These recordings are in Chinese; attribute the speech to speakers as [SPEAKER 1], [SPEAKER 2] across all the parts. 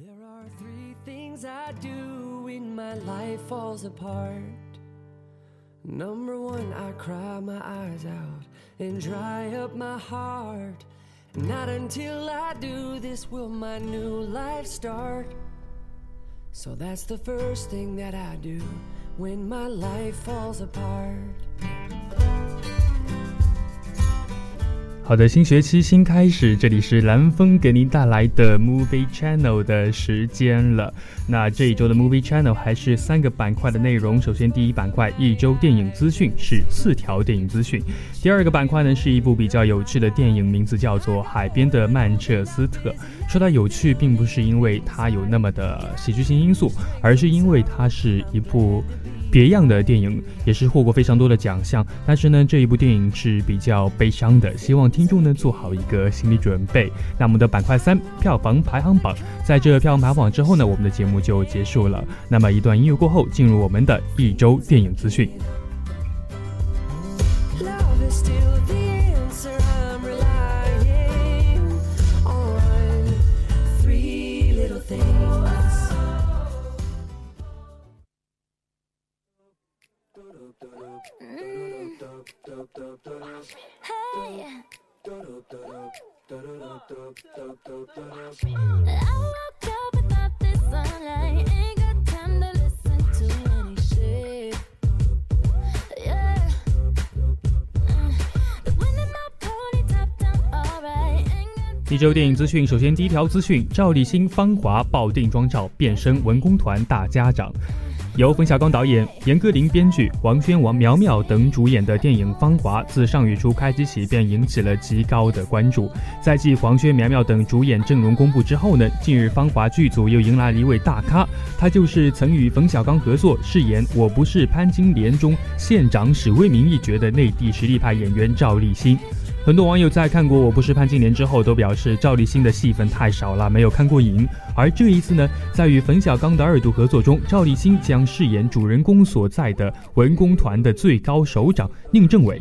[SPEAKER 1] There are three things I do when my life falls apart. Number one, I cry my eyes out and dry up my heart. Not until I do this will my new life start. So that's the first thing that I do when my life falls apart.
[SPEAKER 2] 好的，新学期新开始，这里是蓝峰给您带来的 Movie Channel 的时间了。那这一周的 Movie Channel 还是三个板块的内容。首先，第一板块一周电影资讯是四条电影资讯。第二个板块呢是一部比较有趣的电影，名字叫做《海边的曼彻斯特》。说它有趣，并不是因为它有那么的喜剧性因素，而是因为它是一部。别样的电影也是获过非常多的奖项，但是呢，这一部电影是比较悲伤的，希望听众呢做好一个心理准备。那我们的板块三票房排行榜，在这票房排行榜之后呢，我们的节目就结束了。那么一段音乐过后，进入我们的一周电影资讯。一周电影资讯，首先第一条资讯：赵立新《芳华》爆定妆照，变身文工团大家长。由冯小刚导演、严歌苓编剧、王轩、王苗苗等主演的电影《芳华》，自上月初开机起便引起了极高的关注。在继黄轩、苗苗等主演阵容公布之后呢，近日《芳华》剧组又迎来了一位大咖，他就是曾与冯小刚合作饰演《我不是潘金莲》中县长史威明一角的内地实力派演员赵立新。很多网友在看过《我不是潘金莲》之后，都表示赵立新的戏份太少了，没有看过瘾。而这一次呢，在与冯小刚的二度合作中，赵立新将饰演主人公所在的文工团的最高首长宁政委。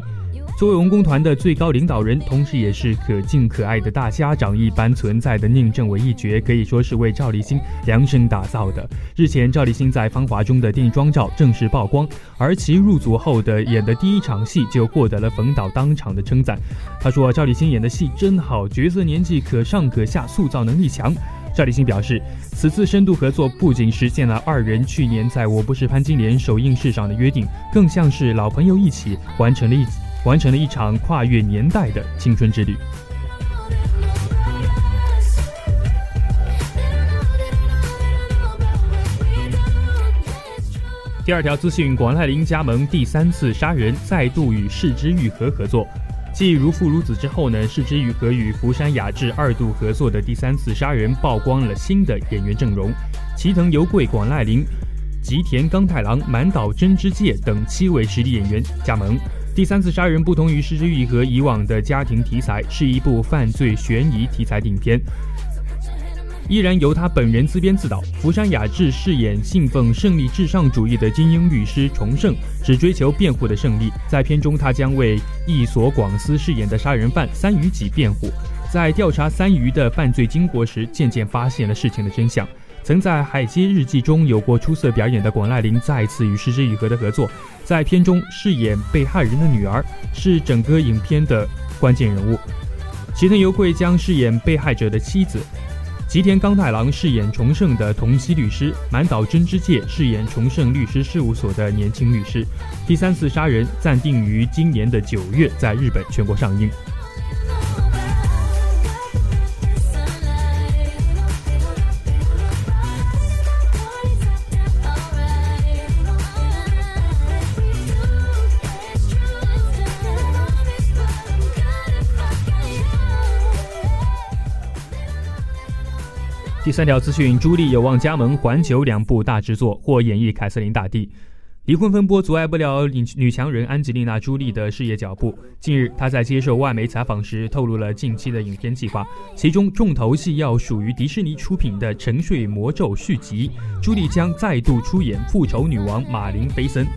[SPEAKER 2] 作为文工团的最高领导人，同时也是可敬可爱的大家长一般存在的宁政委一角，可以说是为赵立新量身打造的。日前，赵立新在《芳华》中的电影妆照正式曝光，而其入组后的演的第一场戏就获得了冯导当场的称赞。他说：“赵立新演的戏真好，角色年纪可上可下，塑造能力强。”赵立新表示，此次深度合作不仅实现了二人去年在我不是潘金莲首映式上的约定，更像是老朋友一起完成了一。完成了一场跨越年代的青春之旅。第二条资讯：广濑铃加盟第三次杀人，再度与世之愈合合作。继如父如子之后呢，世之愈合与福山雅治二度合作的第三次杀人曝光了新的演员阵容：齐藤由贵、广濑铃、吉田刚太郎、满岛真之介等七位实力演员加盟。第三次杀人不同于《失之愈合》以往的家庭题材，是一部犯罪悬疑题材影片，依然由他本人自编自导。福山雅治饰演信奉胜利至上主义的精英律师重胜，只追求辩护的胜利。在片中，他将为义所广司饰演的杀人犯三鱼己辩护，在调查三鱼的犯罪经过时，渐渐发现了事情的真相。曾在《海街日记》中有过出色表演的广濑铃再次与失之愈合的合作，在片中饰演被害人的女儿，是整个影片的关键人物。吉藤由贵将饰演被害者的妻子，吉田刚太郎饰演重盛的同期律师，满岛真之介饰演重盛律师事务所的年轻律师。第三次杀人暂定于今年的九月在日本全国上映。第三条资讯：朱莉有望加盟环球两部大制作，或演绎凯瑟琳大帝。离婚风波阻碍不了女女强人安吉丽娜·朱莉的事业脚步。近日，她在接受外媒采访时透露了近期的影片计划，其中重头戏要属于迪士尼出品的《沉睡魔咒》续集。朱莉将再度出演复仇女王马琳·菲森。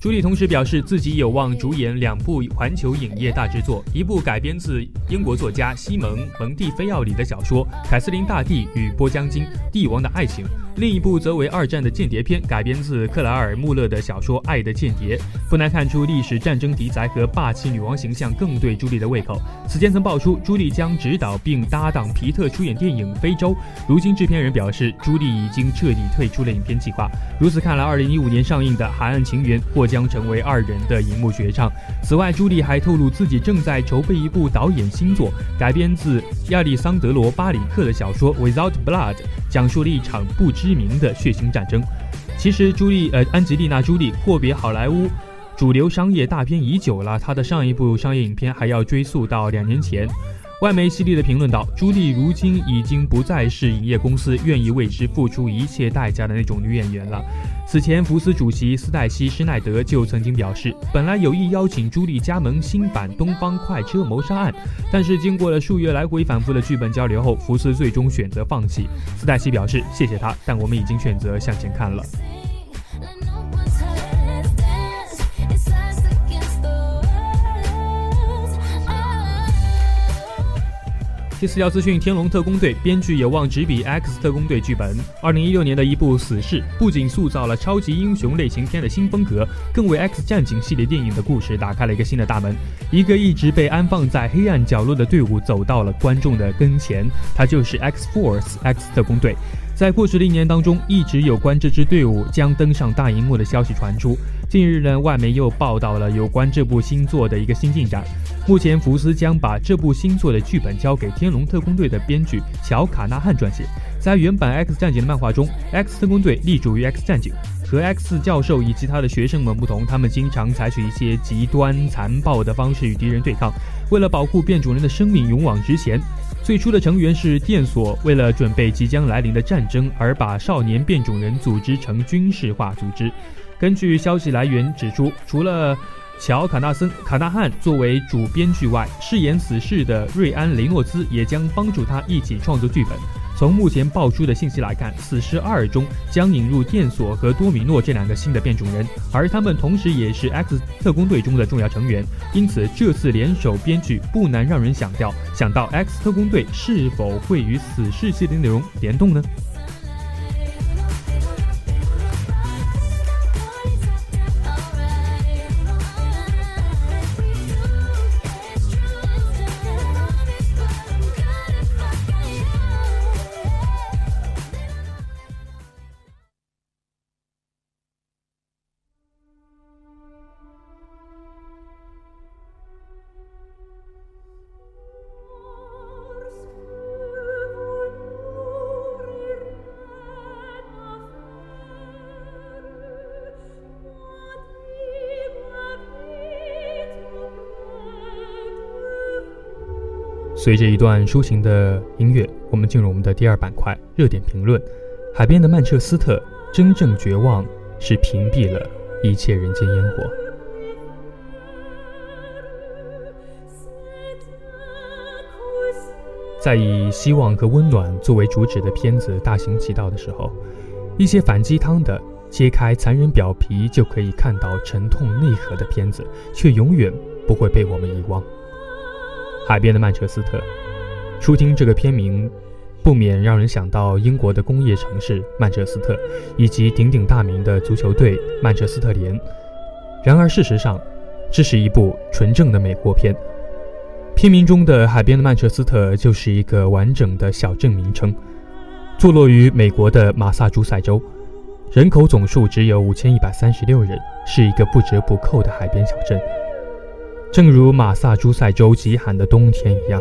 [SPEAKER 2] 朱莉同时表示，自己有望主演两部环球影业大制作，一部改编自英国作家西蒙·蒙蒂菲奥里的小说《凯瑟琳大帝与波江金：帝王的爱情》。另一部则为二战的间谍片，改编自克莱尔·穆勒的小说《爱的间谍》。不难看出，历史战争题材和霸气女王形象更对朱莉的胃口。此前曾爆出朱莉将执导并搭档皮特出演电影《非洲》，如今制片人表示，朱莉已经彻底退出了影片计划。如此看来，2015年上映的《海岸情缘》或将成为二人的荧幕绝唱。此外，朱莉还透露自己正在筹备一部导演新作，改编自亚历桑德罗·巴里克的小说《Without Blood》，讲述了一场不。知名的血腥战争。其实，朱莉呃，安吉丽娜·朱莉阔别好莱坞主流商业大片已久了，她的上一部商业影片还要追溯到两年前。外媒犀利的评论道：“朱莉如今已经不再是影业公司愿意为之付出一切代价的那种女演员了。”此前，福斯主席斯黛西·施耐德就曾经表示，本来有意邀请朱莉加盟新版《东方快车谋杀案》，但是经过了数月来回反复的剧本交流后，福斯最终选择放弃。斯黛西表示：“谢谢他，但我们已经选择向前看了。”第四条资讯：《天龙特工队》编剧有望执笔《X 特工队》剧本。二零一六年的一部《死侍》不仅塑造了超级英雄类型片的新风格，更为《X 战警》系列电影的故事打开了一个新的大门。一个一直被安放在黑暗角落的队伍走到了观众的跟前，它就是 X Force X 特工队。在过去的一年当中，一直有关这支队伍将登上大荧幕的消息传出。近日呢，外媒又报道了有关这部新作的一个新进展。目前，福斯将把这部新作的剧本交给《天龙特工队》的编剧乔卡纳汉撰写。在原版《X 战警》的漫画中，X 特工队隶属于 X 战警。和 X 教授以及他的学生们不同，他们经常采取一些极端残暴的方式与敌人对抗，为了保护变种人的生命，勇往直前。最初的成员是电索，为了准备即将来临的战争，而把少年变种人组织成军事化组织。根据消息来源指出，除了乔卡纳森卡纳汉作为主编剧外，饰演死侍的瑞安雷诺兹也将帮助他一起创作剧本。从目前爆出的信息来看，《死侍二》中将引入电索和多米诺这两个新的变种人，而他们同时也是 X 特工队中的重要成员。因此，这次联手编剧不难让人想到，想到 X 特工队是否会与死侍系列内容联动呢？随着一段抒情的音乐，我们进入我们的第二板块——热点评论。海边的曼彻斯特，真正绝望是屏蔽了一切人间烟火。在以希望和温暖作为主旨的片子大行其道的时候，一些反鸡汤的、揭开残忍表皮就可以看到沉痛内核的片子，却永远不会被我们遗忘。海边的曼彻斯特，初听这个片名，不免让人想到英国的工业城市曼彻斯特，以及鼎鼎大名的足球队曼彻斯特联。然而，事实上，这是一部纯正的美国片。片名中的海边的曼彻斯特就是一个完整的小镇名称，坐落于美国的马萨诸塞州，人口总数只有五千一百三十六人，是一个不折不扣的海边小镇。正如马萨诸塞州极寒的冬天一样，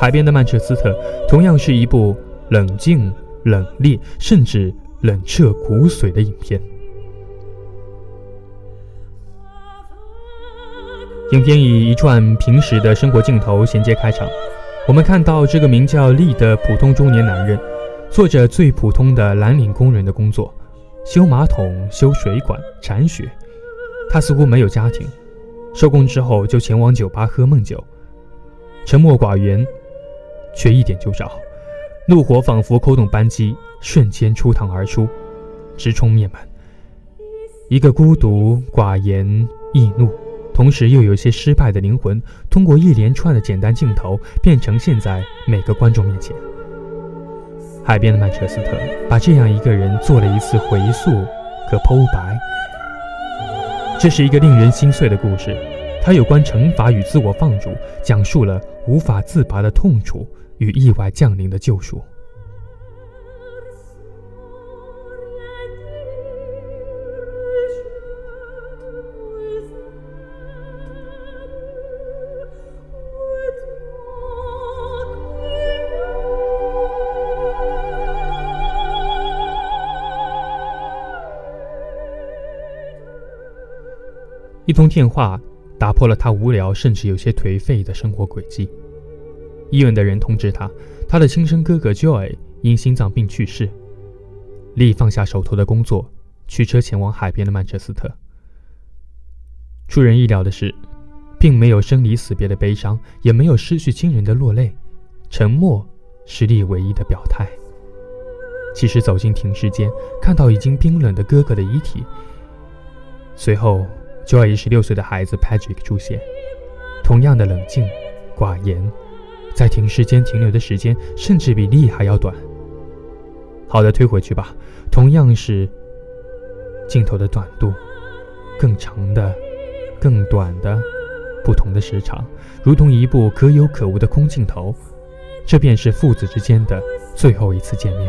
[SPEAKER 2] 海边的曼彻斯特同样是一部冷静、冷冽，甚至冷彻骨髓的影片。影片以一串平时的生活镜头衔接开场，我们看到这个名叫利的普通中年男人，做着最普通的蓝领工人的工作，修马桶、修水管、铲雪。他似乎没有家庭，收工之后就前往酒吧喝闷酒，沉默寡言，却一点就着。怒火仿佛扣动扳机，瞬间出膛而出，直冲面门。一个孤独、寡言、易怒，同时又有些失败的灵魂，通过一连串的简单镜头，便呈现在每个观众面前。海边的曼彻斯特，把这样一个人做了一次回溯和剖白。这是一个令人心碎的故事，它有关惩罚与自我放逐，讲述了无法自拔的痛楚与意外降临的救赎。一通电话打破了他无聊甚至有些颓废的生活轨迹。医院的人通知他，他的亲生哥哥 Joy 因心脏病去世。丽放下手头的工作，驱车前往海边的曼彻斯特。出人意料的是，并没有生离死别的悲伤，也没有失去亲人的落泪，沉默是丽唯一的表态。其实走进停尸间，看到已经冰冷的哥哥的遗体，随后。就要一十六岁的孩子 Patrick 出现，同样的冷静、寡言，在停尸间停留的时间甚至比利还要短。好的，推回去吧。同样是镜头的短度，更长的、更短的，不同的时长，如同一部可有可无的空镜头。这便是父子之间的最后一次见面。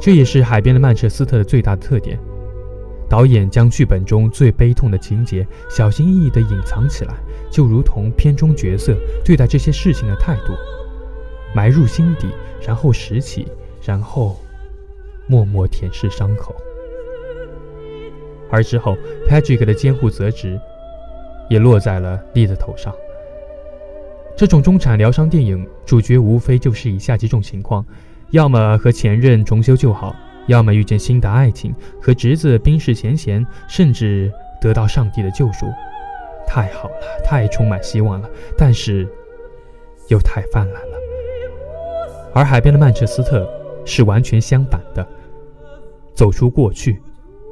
[SPEAKER 2] 这也是海边的曼彻斯特的最大的特点。导演将剧本中最悲痛的情节小心翼翼地隐藏起来，就如同片中角色对待这些事情的态度，埋入心底，然后拾起，然后默默舔舐伤口。而之后，Patrick 的监护责职也落在了丽的头上。这种中产疗伤电影主角无非就是以下几种情况：要么和前任重修旧好。要么遇见新的爱情，和侄子冰释前嫌，甚至得到上帝的救赎，太好了，太充满希望了。但是，又太泛滥了。而海边的曼彻斯特是完全相反的，走出过去，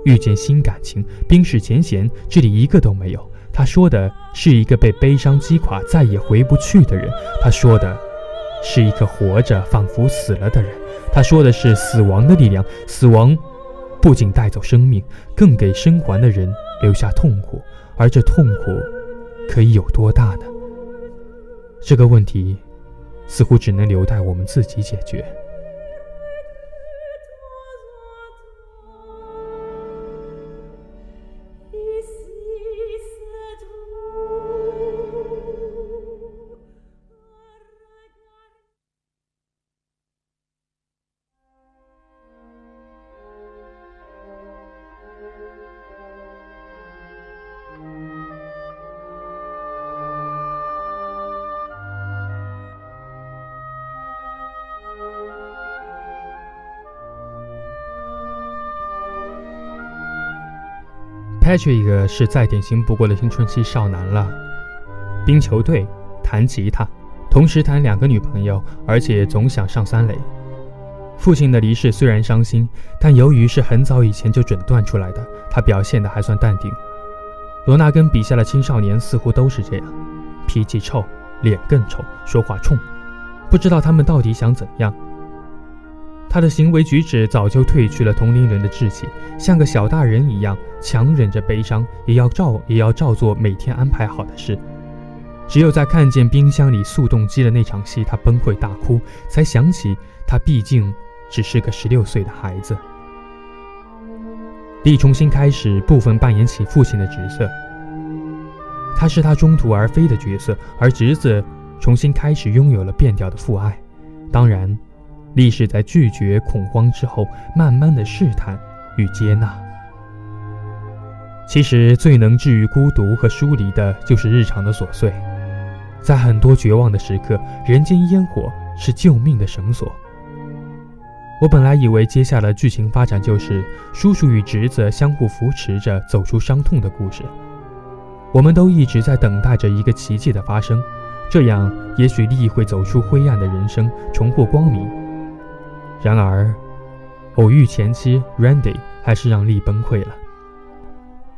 [SPEAKER 2] 遇见新感情，冰释前嫌，这里一个都没有。他说的是一个被悲伤击垮，再也回不去的人。他说的。是一个活着，仿佛死了的人。他说的是死亡的力量。死亡不仅带走生命，更给生还的人留下痛苦。而这痛苦可以有多大呢？这个问题似乎只能留待我们自己解决。Patrick 是再典型不过的青春期少男了，冰球队，弹吉他，同时谈两个女朋友，而且总想上三垒。父亲的离世虽然伤心，但由于是很早以前就诊断出来的，他表现的还算淡定。罗纳根笔下的青少年似乎都是这样，脾气臭，脸更臭，说话冲，不知道他们到底想怎样。他的行为举止早就褪去了同龄人的稚气，像个小大人一样强忍着悲伤，也要照也要照做每天安排好的事。只有在看见冰箱里速冻机的那场戏，他崩溃大哭，才想起他毕竟只是个十六岁的孩子。丽重新开始部分扮演起父亲的角色，他是他中途而飞的角色，而侄子重新开始拥有了变调的父爱，当然。历史在拒绝恐慌之后，慢慢的试探与接纳。其实最能治愈孤独和疏离的，就是日常的琐碎。在很多绝望的时刻，人间烟火是救命的绳索。我本来以为接下来剧情发展就是叔叔与侄子相互扶持着走出伤痛的故事。我们都一直在等待着一个奇迹的发生，这样也许利会走出灰暗的人生，重获光明。然而，偶遇前妻 Randy 还是让利崩溃了。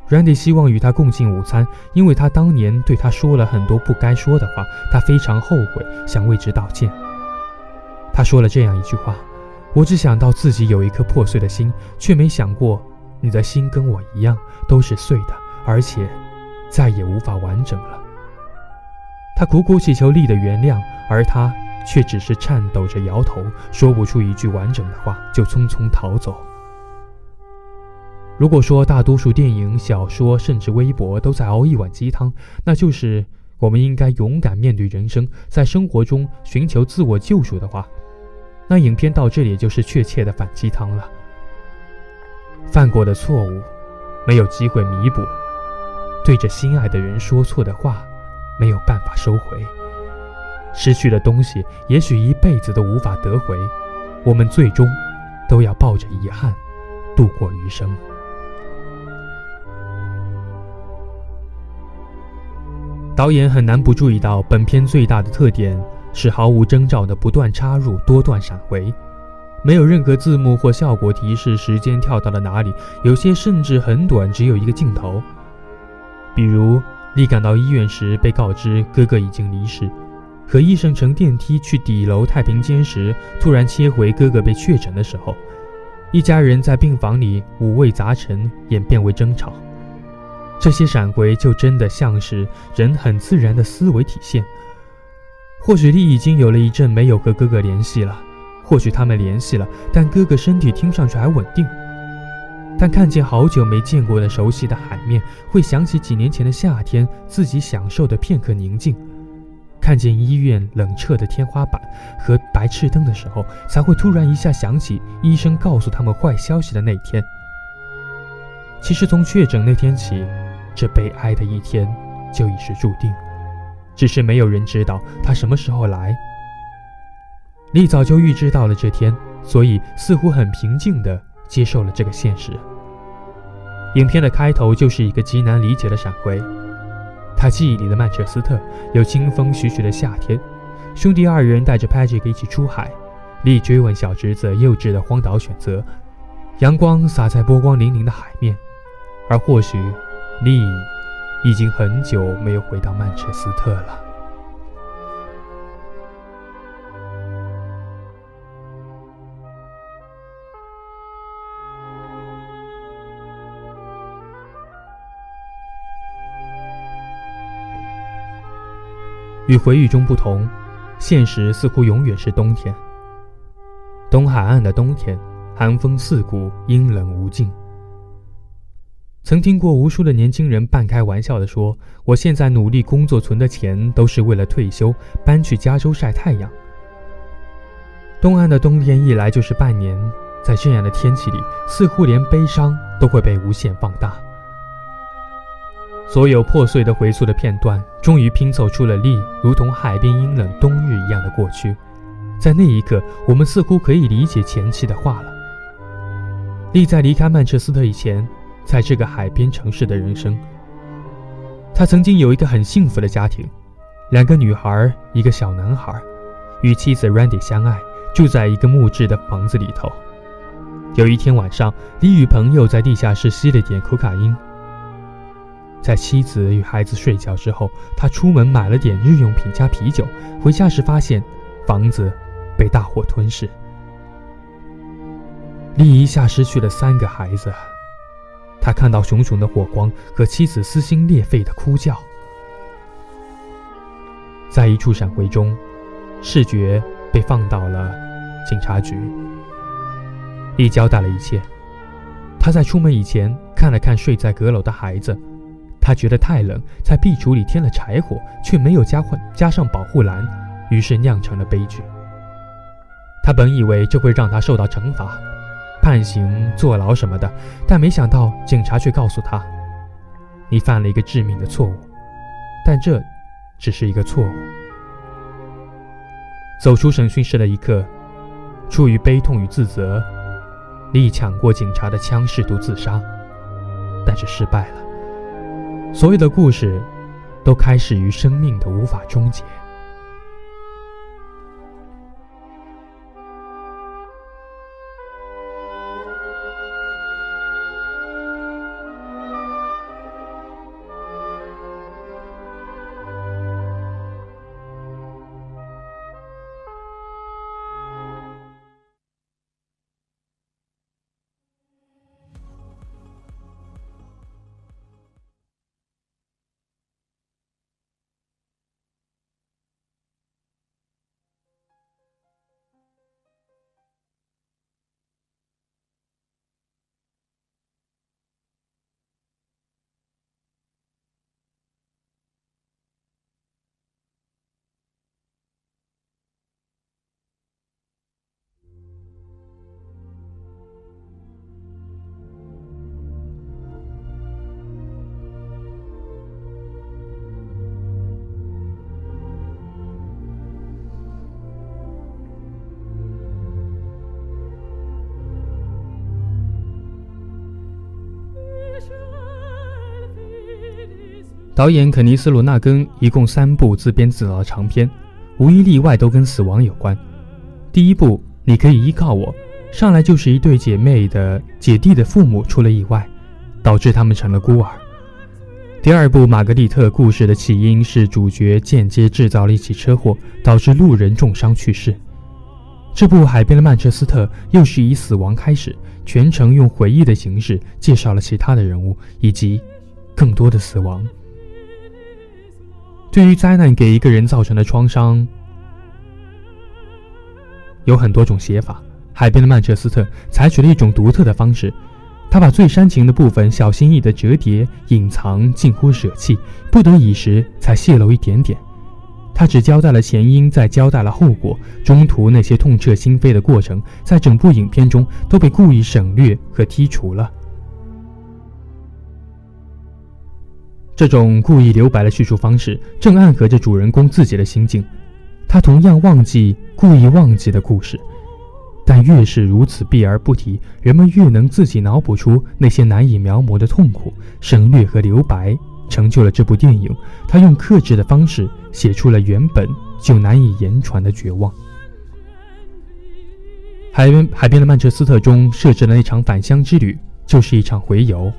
[SPEAKER 2] Randy 希望与他共进午餐，因为他当年对他说了很多不该说的话，他非常后悔，想为之道歉。他说了这样一句话。我只想到自己有一颗破碎的心，却没想过你的心跟我一样都是碎的，而且再也无法完整了。他苦苦祈求丽的原谅，而他却只是颤抖着摇头，说不出一句完整的话，就匆匆逃走。如果说大多数电影、小说甚至微博都在熬一碗鸡汤，那就是我们应该勇敢面对人生，在生活中寻求自我救赎的话。那影片到这里就是确切的反鸡汤了。犯过的错误，没有机会弥补；对着心爱的人说错的话，没有办法收回；失去的东西，也许一辈子都无法得回。我们最终都要抱着遗憾度过余生。导演很难不注意到本片最大的特点。是毫无征兆的不断插入多段闪回，没有任何字幕或效果提示时间跳到了哪里，有些甚至很短，只有一个镜头。比如丽赶到医院时被告知哥哥已经离世，和医生乘电梯去底楼太平间时，突然切回哥哥被确诊的时候，一家人在病房里五味杂陈，演变为争吵。这些闪回就真的像是人很自然的思维体现。或许丽已经有了一阵没有和哥哥联系了，或许他们联系了，但哥哥身体听上去还稳定。但看见好久没见过的熟悉的海面，会想起几年前的夏天自己享受的片刻宁静；看见医院冷彻的天花板和白炽灯的时候，才会突然一下想起医生告诉他们坏消息的那天。其实从确诊那天起，这悲哀的一天就已是注定。只是没有人知道他什么时候来。丽早就预知到了这天，所以似乎很平静地接受了这个现实。影片的开头就是一个极难理解的闪回。他记忆里的曼彻斯特有清风徐徐的夏天，兄弟二人带着 Patrick 一起出海，丽追问小侄子幼稚的荒岛选择，阳光洒在波光粼粼的海面，而或许你。已经很久没有回到曼彻斯特了。与回忆中不同，现实似乎永远是冬天。东海岸的冬天，寒风刺骨，阴冷无尽。曾听过无数的年轻人半开玩笑地说：“我现在努力工作存的钱，都是为了退休搬去加州晒太阳。”东岸的冬天一来就是半年，在这样的天气里，似乎连悲伤都会被无限放大。所有破碎的回溯的片段，终于拼凑出了丽如同海边阴冷冬日一样的过去。在那一刻，我们似乎可以理解前妻的话了。丽在离开曼彻斯特以前。在这个海边城市的人生，他曾经有一个很幸福的家庭，两个女孩，一个小男孩，与妻子 Randy 相爱，住在一个木质的房子里头。有一天晚上，李与朋友在地下室吸了点可卡因。在妻子与孩子睡觉之后，他出门买了点日用品加啤酒，回家时发现房子被大火吞噬。李一下失去了三个孩子。他看到熊熊的火光和妻子撕心裂肺的哭叫，在一处闪回中，视觉被放到了警察局。丽交代了一切。他在出门以前看了看睡在阁楼的孩子，他觉得太冷，在壁橱里添了柴火，却没有加换加上保护栏，于是酿成了悲剧。他本以为这会让他受到惩罚。判刑、坐牢什么的，但没想到警察却告诉他：“你犯了一个致命的错误，但这只是一个错误。”走出审讯室的一刻，出于悲痛与自责，利抢过警察的枪，试图自杀，但是失败了。所有的故事，都开始于生命的无法终结。导演肯尼斯·罗纳根一共三部自编自导的长片，无一例外都跟死亡有关。第一部《你可以依靠我》，上来就是一对姐妹的姐弟的父母出了意外，导致他们成了孤儿。第二部《玛格丽特》故事的起因是主角间接制造了一起车祸，导致路人重伤去世。这部《海边的曼彻斯特》又是以死亡开始，全程用回忆的形式介绍了其他的人物以及更多的死亡。对于灾难给一个人造成的创伤，有很多种写法。海边的曼彻斯特采取了一种独特的方式，他把最煽情的部分小心翼翼地折叠、隐藏，近乎舍弃，不得已时才泄露一点点。他只交代了前因，再交代了后果，中途那些痛彻心扉的过程，在整部影片中都被故意省略和剔除了。这种故意留白的叙述方式，正暗合着主人公自己的心境。他同样忘记故意忘记的故事，但越是如此避而不提，人们越能自己脑补出那些难以描摹的痛苦。省略和留白成就了这部电影。他用克制的方式写出了原本就难以言传的绝望。海边海边的曼彻斯特中设置的那场返乡之旅，就是一场回游。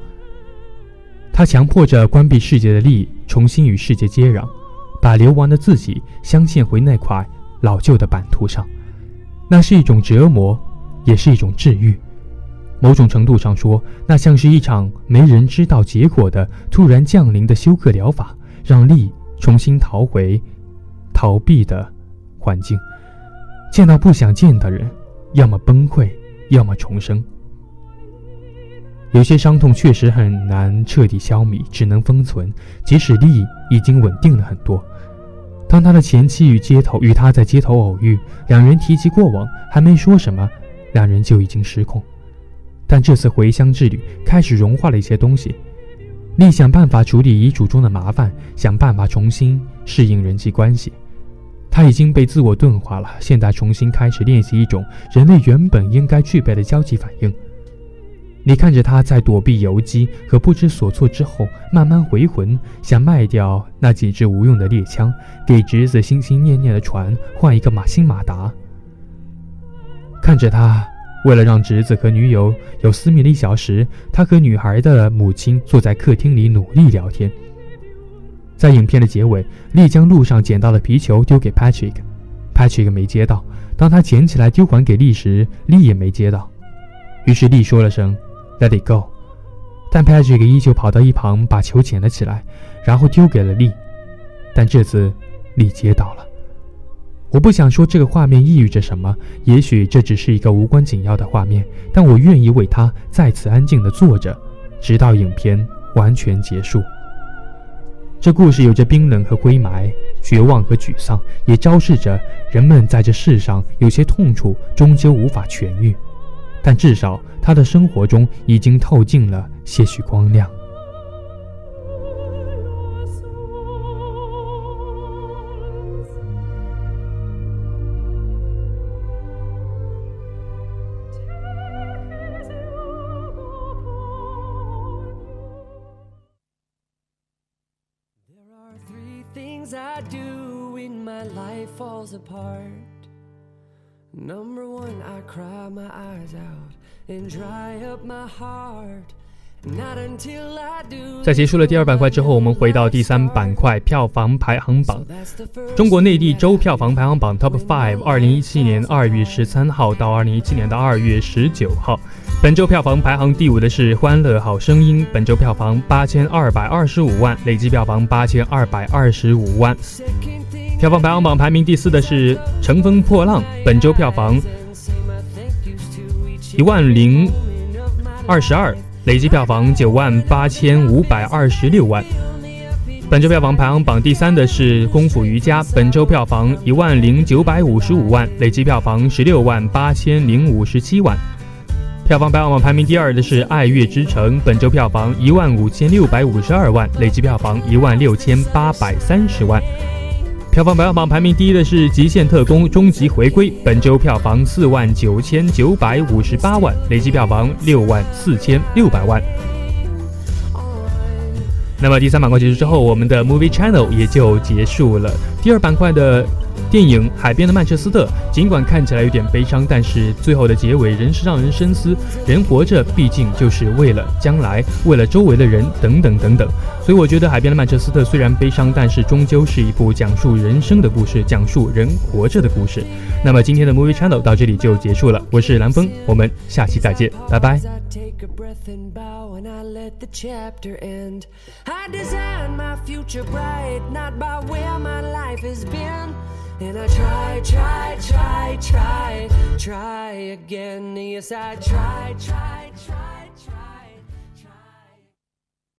[SPEAKER 2] 他强迫着关闭世界的力重新与世界接壤，把流亡的自己镶嵌回那块老旧的版图上。那是一种折磨，也是一种治愈。某种程度上说，那像是一场没人知道结果的突然降临的休克疗法，让力重新逃回逃避的环境，见到不想见的人，要么崩溃，要么重生。有些伤痛确实很难彻底消弭，只能封存。即使利已经稳定了很多，当他的前妻与街头与他在街头偶遇，两人提及过往，还没说什么，两人就已经失控。但这次回乡之旅开始融化了一些东西。利想办法处理遗嘱中的麻烦，想办法重新适应人际关系。他已经被自我钝化了，现在重新开始练习一种人类原本应该具备的交际反应。你看着他在躲避游击和不知所措之后，慢慢回魂，想卖掉那几支无用的猎枪，给侄子心心念念的船换一个马新马达。看着他为了让侄子和女友有私密的一小时，他和女孩的母亲坐在客厅里努力聊天。在影片的结尾，丽将路上捡到的皮球丢给 Patrick，Patrick 没接到。当他捡起来丢还给丽时，丽也没接到。于是丽说了声。Let it go，但 Patrick 依旧跑到一旁把球捡了起来，然后丢给了丽。但这次丽接到了。我不想说这个画面意味着什么，也许这只是一个无关紧要的画面，但我愿意为他再次安静地坐着，直到影片完全结束。这故事有着冰冷和灰霾，绝望和沮丧，也昭示着人们在这世上有些痛处终究无法痊愈。但至少他的生活中已经透进了些许光亮。Things I do when my life falls apart. Number one, I cry my eyes out and dry up my heart. 在结束了第二板块之后，我们回到第三板块票房排行榜。中国内地周票房排行榜 Top Five，二零一七年二月十三号到二零一七年的二月十九号，本周票房排行第五的是《欢乐好声音》，本周票房八千二百二十五万，累计票房八千二百二十五万。票房排行榜排名第四的是《乘风破浪》，本周票房一万零二十二。累计票房九万八千五百二十六万。本周票房排行榜第三的是《功夫瑜伽》，本周票房一万零九百五十五万，累计票房十六万八千零五十七万。票房排行榜排名第二的是《爱乐之城》，本周票房一万五千六百五十二万，累计票房一万六千八百三十万。票房排行榜排名第一的是《极限特工：终极回归》，本周票房四万九千九百五十八万，累计票房六万四千六百万。那么第三板块结束之后，我们的 Movie Channel 也就结束了。第二板块的。电影《海边的曼彻斯特》尽管看起来有点悲伤，但是最后的结尾仍是让人深思。人活着毕竟就是为了将来，为了周围的人，等等等等。所以我觉得《海边的曼彻斯特》虽然悲伤，但是终究是一部讲述人生的故事，讲述人活着的故事。那么今天的 Movie Channel 到这里就结束了。我是蓝峰，我们下期再见，拜拜。
[SPEAKER 1] I design my future bright, not by where my life has been.
[SPEAKER 2] And I try, try, try, try, try again. Yes, I try, try, try.